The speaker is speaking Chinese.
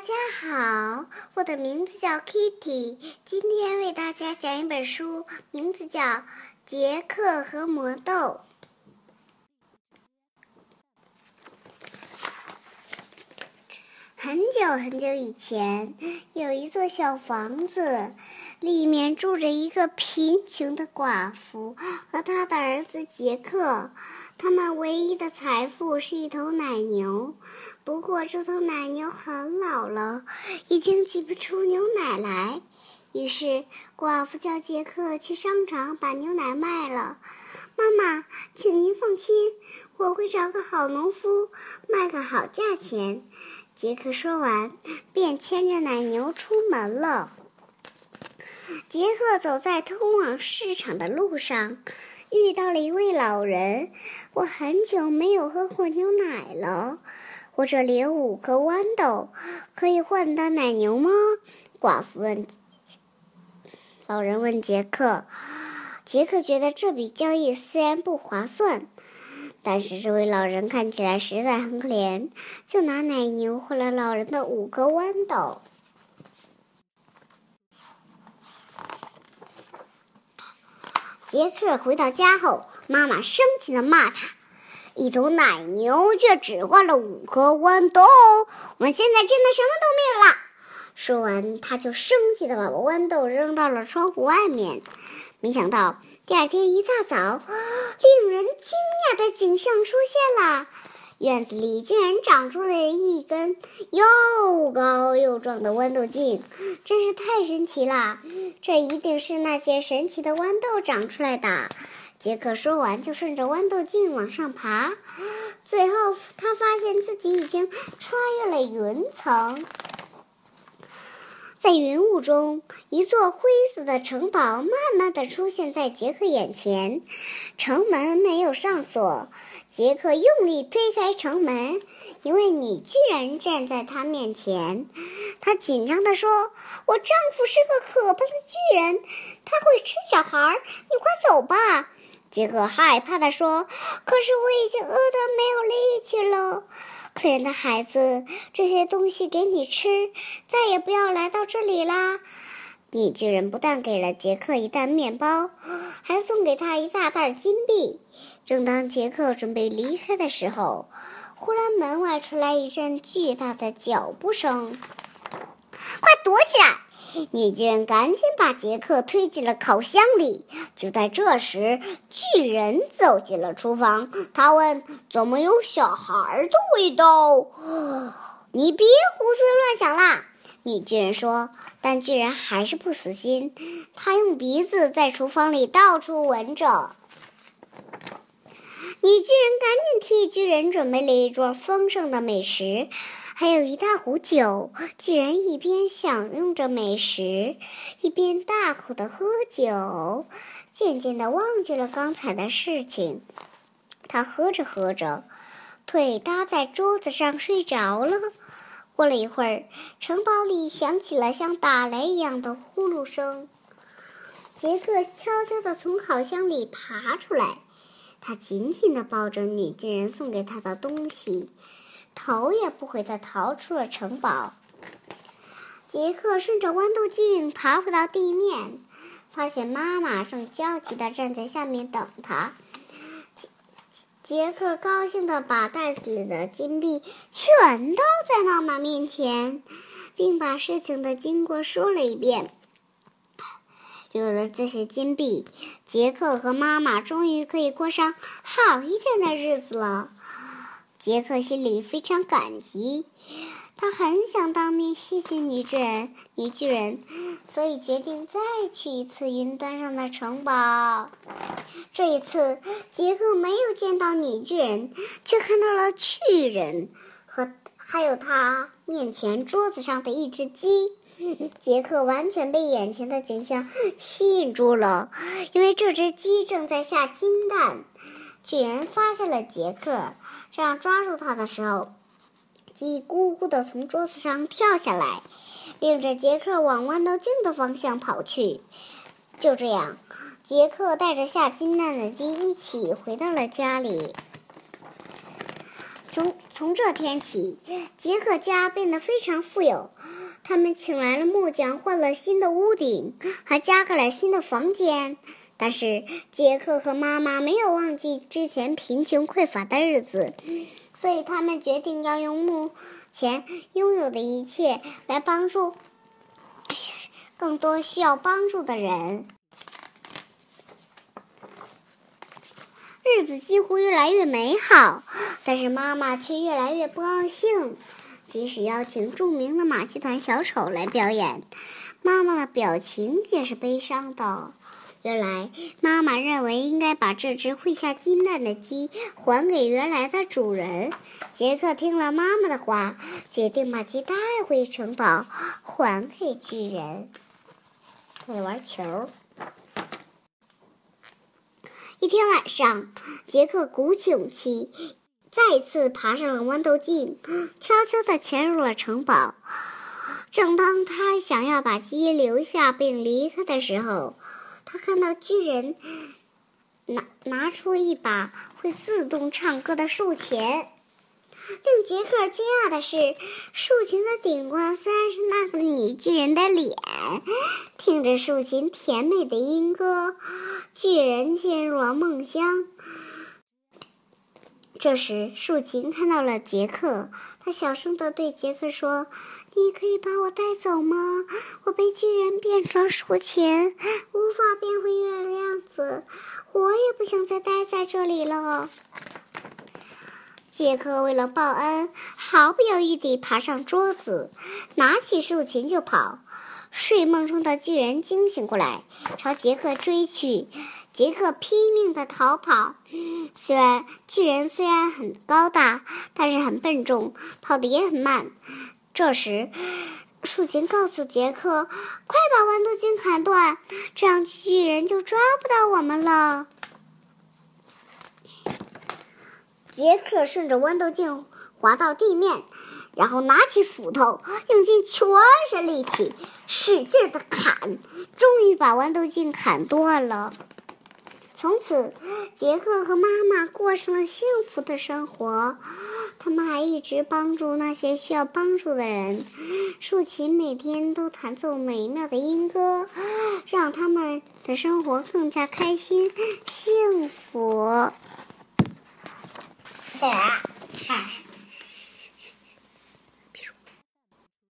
大家好，我的名字叫 Kitty，今天为大家讲一本书，名字叫《杰克和魔豆》。很久很久以前，有一座小房子，里面住着一个贫穷的寡妇和他的儿子杰克。他们唯一的财富是一头奶牛，不过这头奶牛很老了，已经挤不出牛奶来。于是寡妇叫杰克去商场把牛奶卖了。妈妈，请您放心，我会找个好农夫，卖个好价钱。杰克说完，便牵着奶牛出门了。杰克走在通往市场的路上，遇到了一位老人。我很久没有喝过牛奶了。我这里有五颗豌豆，可以换到奶牛吗？寡妇问。老人问杰克。杰克觉得这笔交易虽然不划算。但是这位老人看起来实在很可怜，就拿奶牛换了老人的五颗豌豆。杰克回到家后，妈妈生气的骂他：“一头奶牛却只换了五颗豌豆，我们现在真的什么都没有了。”说完，他就生气的把豌豆扔到了窗户外面。没想到。第二天一大早，令人惊讶的景象出现了：院子里竟然长出了一根又高又壮的豌豆茎，真是太神奇了！这一定是那些神奇的豌豆长出来的。杰克说完，就顺着豌豆茎往上爬，最后他发现自己已经穿越了云层。在云雾中，一座灰色的城堡慢慢的出现在杰克眼前。城门没有上锁，杰克用力推开城门，一位女巨人站在他面前。他紧张地说：“我丈夫是个可怕的巨人，他会吃小孩。你快走吧。”杰克害怕地说：“可是我已经饿得没有力气了。”可怜的孩子，这些东西给你吃，再也不要来到这里啦！女巨人不但给了杰克一袋面包，还送给他一大袋金币。正当杰克准备离开的时候，忽然门外传来一阵巨大的脚步声：“快躲起来！”女巨人赶紧把杰克推进了烤箱里。就在这时，巨人走进了厨房。他问：“怎么有小孩的味道？”你别胡思乱想啦！女巨人说。但巨人还是不死心，他用鼻子在厨房里到处闻着。女巨人赶紧替巨人准备了一桌丰盛的美食。还有一大壶酒，巨人一边享用着美食，一边大口的喝酒，渐渐的忘记了刚才的事情。他喝着喝着，腿搭在桌子上睡着了。过了一会儿，城堡里响起了像打雷一样的呼噜声。杰克悄悄地从烤箱里爬出来，他紧紧地抱着女巨人送给他的东西。头也不回地逃出了城堡。杰克顺着豌豆茎爬回到地面，发现妈妈正焦急地站在下面等他。杰克高兴地把袋子里的金币全都在妈妈面前，并把事情的经过说了一遍。有了这些金币，杰克和妈妈终于可以过上好一点的日子了。杰克心里非常感激，他很想当面谢谢女巨人，女巨人，所以决定再去一次云端上的城堡。这一次，杰克没有见到女巨人，却看到了巨人和还有他面前桌子上的一只鸡。杰克完全被眼前的景象吸引住了，因为这只鸡正在下金蛋。巨人发现了杰克。这样抓住他的时候，鸡咕咕的从桌子上跳下来，领着杰克往豌豆茎的方向跑去。就这样，杰克带着下金蛋的鸡一起回到了家里。从从这天起，杰克家变得非常富有。他们请来了木匠，换了新的屋顶，还加盖了新的房间。但是杰克和妈妈没有忘记之前贫穷匮乏的日子，所以他们决定要用目前拥有的一切来帮助更多需要帮助的人。日子几乎越来越美好，但是妈妈却越来越不高兴。即使邀请著名的马戏团小丑来表演，妈妈的表情也是悲伤的。原来，妈妈认为应该把这只会下金蛋的鸡还给原来的主人。杰克听了妈妈的话，决定把鸡带回城堡，还给巨人。开始玩球。一天晚上，杰克鼓起勇气，再次爬上了豌豆茎，悄悄地潜入了城堡。正当他想要把鸡留下并离开的时候，他看到巨人拿拿出一把会自动唱歌的竖琴。令杰克惊讶的是，竖琴的顶端虽然是那个女巨人的脸，听着竖琴甜美的音歌，巨人进入了梦乡。这时，竖琴看到了杰克，他小声的对杰克说：“你可以把我带走吗？我被巨人变成竖琴，无法变回原来的样子，我也不想再待在这里了。”杰克为了报恩，毫不犹豫地爬上桌子，拿起竖琴就跑。睡梦中的巨人惊醒过来，朝杰克追去。杰克拼命地逃跑。虽然巨人虽然很高大，但是很笨重，跑得也很慢。这时，竖琴告诉杰克：“快把豌豆茎砍断，这样巨人就抓不到我们了。”杰克顺着豌豆茎滑到地面，然后拿起斧头，用尽全身力气，使劲的砍，终于把豌豆茎砍断了。从此，杰克和妈妈过上了幸福的生活。他们还一直帮助那些需要帮助的人。竖琴每天都弹奏美妙的音歌，让他们的生活更加开心、幸福。